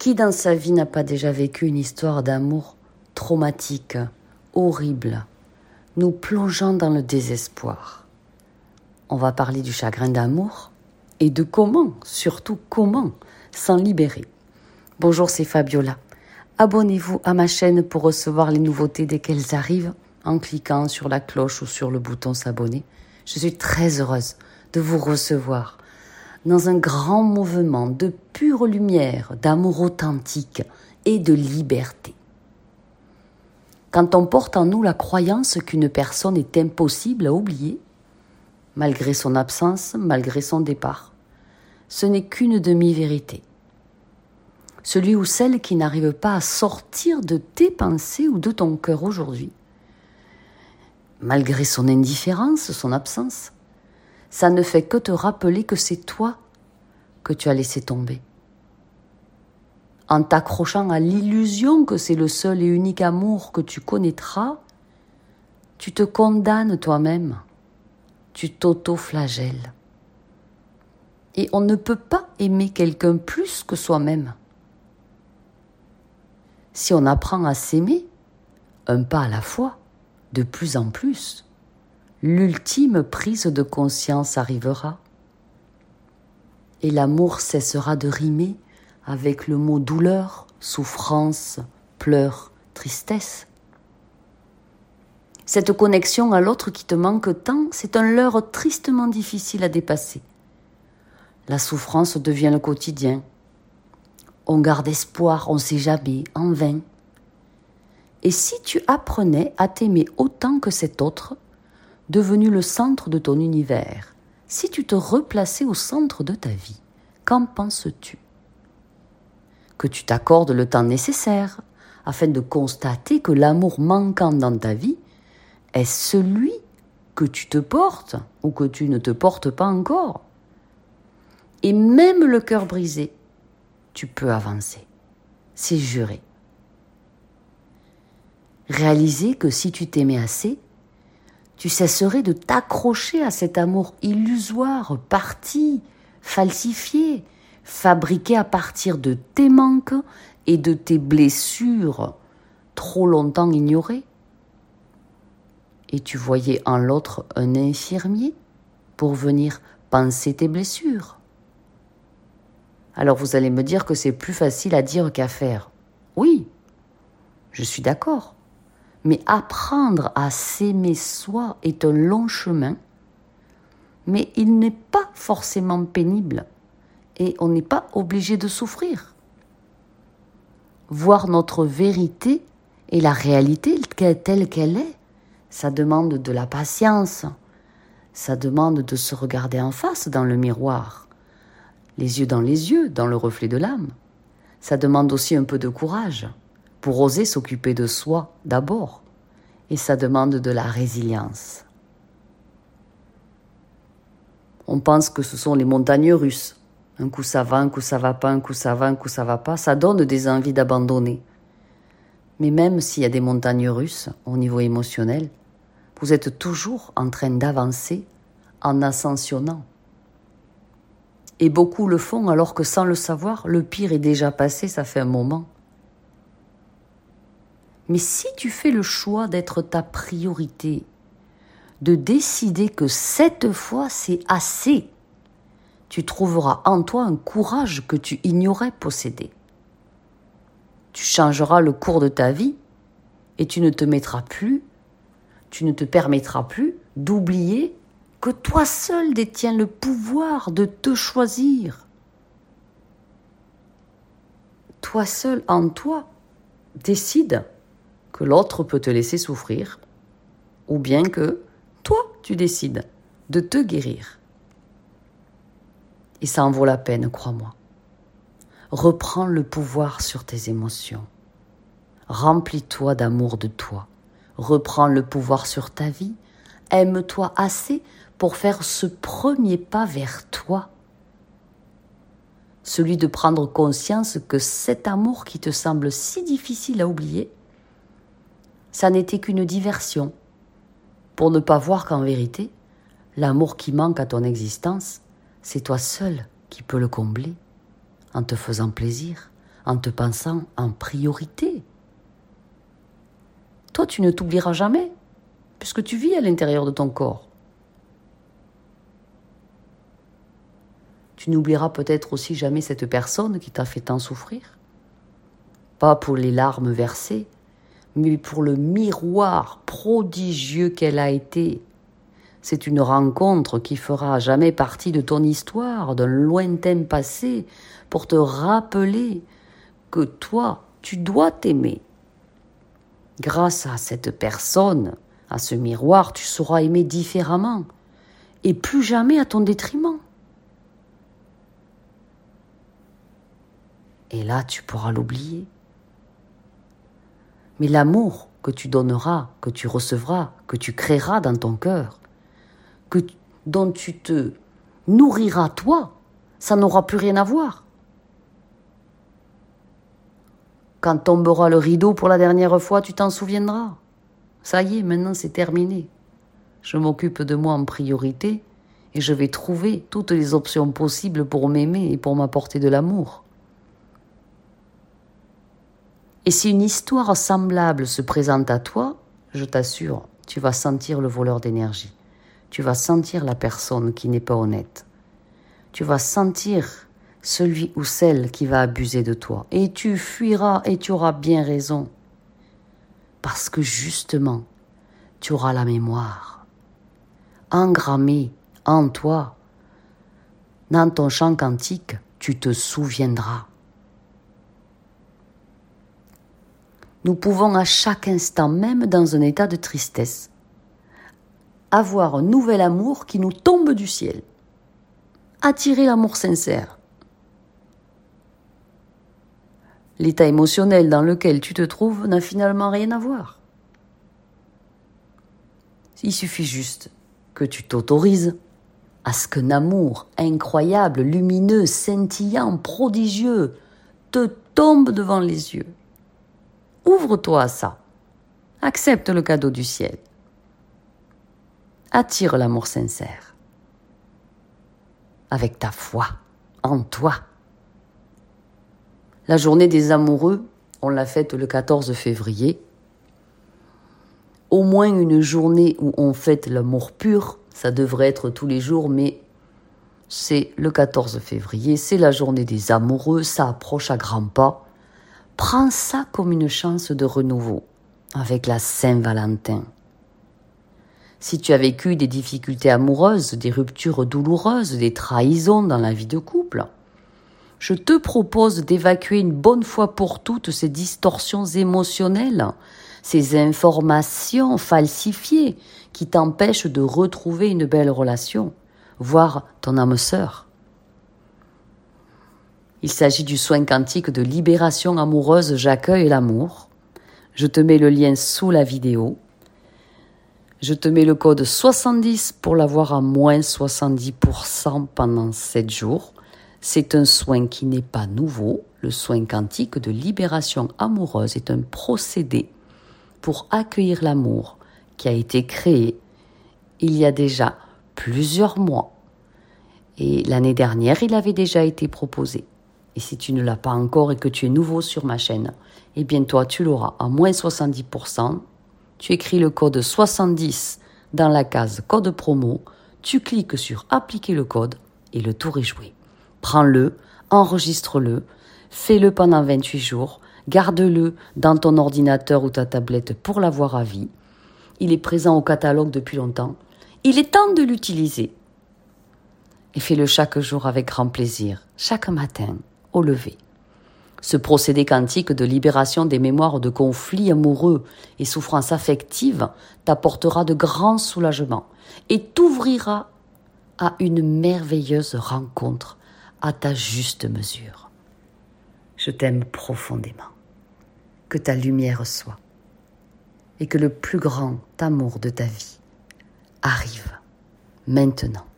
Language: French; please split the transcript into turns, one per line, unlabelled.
Qui dans sa vie n'a pas déjà vécu une histoire d'amour traumatique, horrible, nous plongeant dans le désespoir? On va parler du chagrin d'amour et de comment, surtout comment, s'en libérer. Bonjour, c'est Fabiola. Abonnez-vous à ma chaîne pour recevoir les nouveautés dès qu'elles arrivent en cliquant sur la cloche ou sur le bouton s'abonner. Je suis très heureuse de vous recevoir dans un grand mouvement de pure lumière, d'amour authentique et de liberté. Quand on porte en nous la croyance qu'une personne est impossible à oublier, malgré son absence, malgré son départ, ce n'est qu'une demi-vérité. Celui ou celle qui n'arrive pas à sortir de tes pensées ou de ton cœur aujourd'hui, malgré son indifférence, son absence, ça ne fait que te rappeler que c'est toi que tu as laissé tomber. En t'accrochant à l'illusion que c'est le seul et unique amour que tu connaîtras, tu te condamnes toi-même, tu t'auto-flagelles. Et on ne peut pas aimer quelqu'un plus que soi-même. Si on apprend à s'aimer, un pas à la fois, de plus en plus, l'ultime prise de conscience arrivera. Et l'amour cessera de rimer avec le mot douleur, souffrance, pleurs, tristesse. Cette connexion à l'autre qui te manque tant, c'est un leurre tristement difficile à dépasser. La souffrance devient le quotidien. On garde espoir, on sait jamais, en vain. Et si tu apprenais à t'aimer autant que cet autre, devenu le centre de ton univers, si tu te replaçais au centre de ta vie, qu'en penses-tu? Que tu t'accordes le temps nécessaire afin de constater que l'amour manquant dans ta vie est celui que tu te portes ou que tu ne te portes pas encore. Et même le cœur brisé, tu peux avancer. C'est juré. Réaliser que si tu t'aimais assez, tu cesserais de t'accrocher à cet amour illusoire, parti, falsifié, fabriqué à partir de tes manques et de tes blessures trop longtemps ignorées. Et tu voyais en l'autre un infirmier pour venir penser tes blessures. Alors vous allez me dire que c'est plus facile à dire qu'à faire. Oui, je suis d'accord. Mais apprendre à s'aimer soi est un long chemin, mais il n'est pas forcément pénible et on n'est pas obligé de souffrir. Voir notre vérité et la réalité telle qu'elle est, ça demande de la patience, ça demande de se regarder en face dans le miroir, les yeux dans les yeux, dans le reflet de l'âme. Ça demande aussi un peu de courage pour oser s'occuper de soi d'abord. Et ça demande de la résilience. On pense que ce sont les montagnes russes. Un coup ça va, un coup ça va pas, un coup ça va, un coup ça va pas. Ça donne des envies d'abandonner. Mais même s'il y a des montagnes russes au niveau émotionnel, vous êtes toujours en train d'avancer en ascensionnant. Et beaucoup le font alors que sans le savoir, le pire est déjà passé, ça fait un moment. Mais si tu fais le choix d'être ta priorité, de décider que cette fois c'est assez, tu trouveras en toi un courage que tu ignorais posséder. Tu changeras le cours de ta vie et tu ne te mettras plus, tu ne te permettras plus d'oublier que toi seul détiens le pouvoir de te choisir. Toi seul en toi décide l'autre peut te laisser souffrir, ou bien que toi, tu décides de te guérir. Et ça en vaut la peine, crois-moi. Reprends le pouvoir sur tes émotions. Remplis-toi d'amour de toi. Reprends le pouvoir sur ta vie. Aime-toi assez pour faire ce premier pas vers toi. Celui de prendre conscience que cet amour qui te semble si difficile à oublier ça n'était qu'une diversion, pour ne pas voir qu'en vérité, l'amour qui manque à ton existence, c'est toi seul qui peux le combler, en te faisant plaisir, en te pensant en priorité. Toi, tu ne t'oublieras jamais, puisque tu vis à l'intérieur de ton corps. Tu n'oublieras peut-être aussi jamais cette personne qui t'a fait tant souffrir. Pas pour les larmes versées, mais pour le miroir prodigieux qu'elle a été. C'est une rencontre qui fera jamais partie de ton histoire, d'un lointain passé, pour te rappeler que toi, tu dois t'aimer. Grâce à cette personne, à ce miroir, tu sauras aimer différemment, et plus jamais à ton détriment. Et là, tu pourras l'oublier. Mais l'amour que tu donneras, que tu recevras, que tu créeras dans ton cœur, que, dont tu te nourriras toi, ça n'aura plus rien à voir. Quand tombera le rideau pour la dernière fois, tu t'en souviendras. Ça y est, maintenant c'est terminé. Je m'occupe de moi en priorité et je vais trouver toutes les options possibles pour m'aimer et pour m'apporter de l'amour. Et si une histoire semblable se présente à toi, je t'assure, tu vas sentir le voleur d'énergie. Tu vas sentir la personne qui n'est pas honnête. Tu vas sentir celui ou celle qui va abuser de toi. Et tu fuiras et tu auras bien raison. Parce que justement, tu auras la mémoire engrammée en toi. Dans ton champ quantique, tu te souviendras. Nous pouvons à chaque instant, même dans un état de tristesse, avoir un nouvel amour qui nous tombe du ciel. Attirer l'amour sincère. L'état émotionnel dans lequel tu te trouves n'a finalement rien à voir. Il suffit juste que tu t'autorises à ce qu'un amour incroyable, lumineux, scintillant, prodigieux te tombe devant les yeux. Ouvre-toi à ça. Accepte le cadeau du ciel. Attire l'amour sincère. Avec ta foi en toi. La journée des amoureux, on l'a faite le 14 février. Au moins une journée où on fête l'amour pur, ça devrait être tous les jours, mais c'est le 14 février, c'est la journée des amoureux, ça approche à grands pas. Prends ça comme une chance de renouveau avec la Saint-Valentin. Si tu as vécu des difficultés amoureuses, des ruptures douloureuses, des trahisons dans la vie de couple, je te propose d'évacuer une bonne fois pour toutes ces distorsions émotionnelles, ces informations falsifiées qui t'empêchent de retrouver une belle relation, voire ton âme sœur. Il s'agit du soin quantique de libération amoureuse J'accueille l'amour. Je te mets le lien sous la vidéo. Je te mets le code 70 pour l'avoir à moins 70% pendant 7 jours. C'est un soin qui n'est pas nouveau. Le soin quantique de libération amoureuse est un procédé pour accueillir l'amour qui a été créé il y a déjà plusieurs mois. Et l'année dernière, il avait déjà été proposé. Et si tu ne l'as pas encore et que tu es nouveau sur ma chaîne, eh bien toi, tu l'auras à moins 70%. Tu écris le code 70 dans la case code promo, tu cliques sur appliquer le code et le tour est joué. Prends-le, enregistre-le, fais-le pendant 28 jours, garde-le dans ton ordinateur ou ta tablette pour l'avoir à vie. Il est présent au catalogue depuis longtemps. Il est temps de l'utiliser. Et fais-le chaque jour avec grand plaisir, chaque matin, au lever. Ce procédé quantique de libération des mémoires de conflits amoureux et souffrances affectives t'apportera de grands soulagements et t'ouvrira à une merveilleuse rencontre à ta juste mesure. Je t'aime profondément. Que ta lumière soit et que le plus grand amour de ta vie arrive maintenant.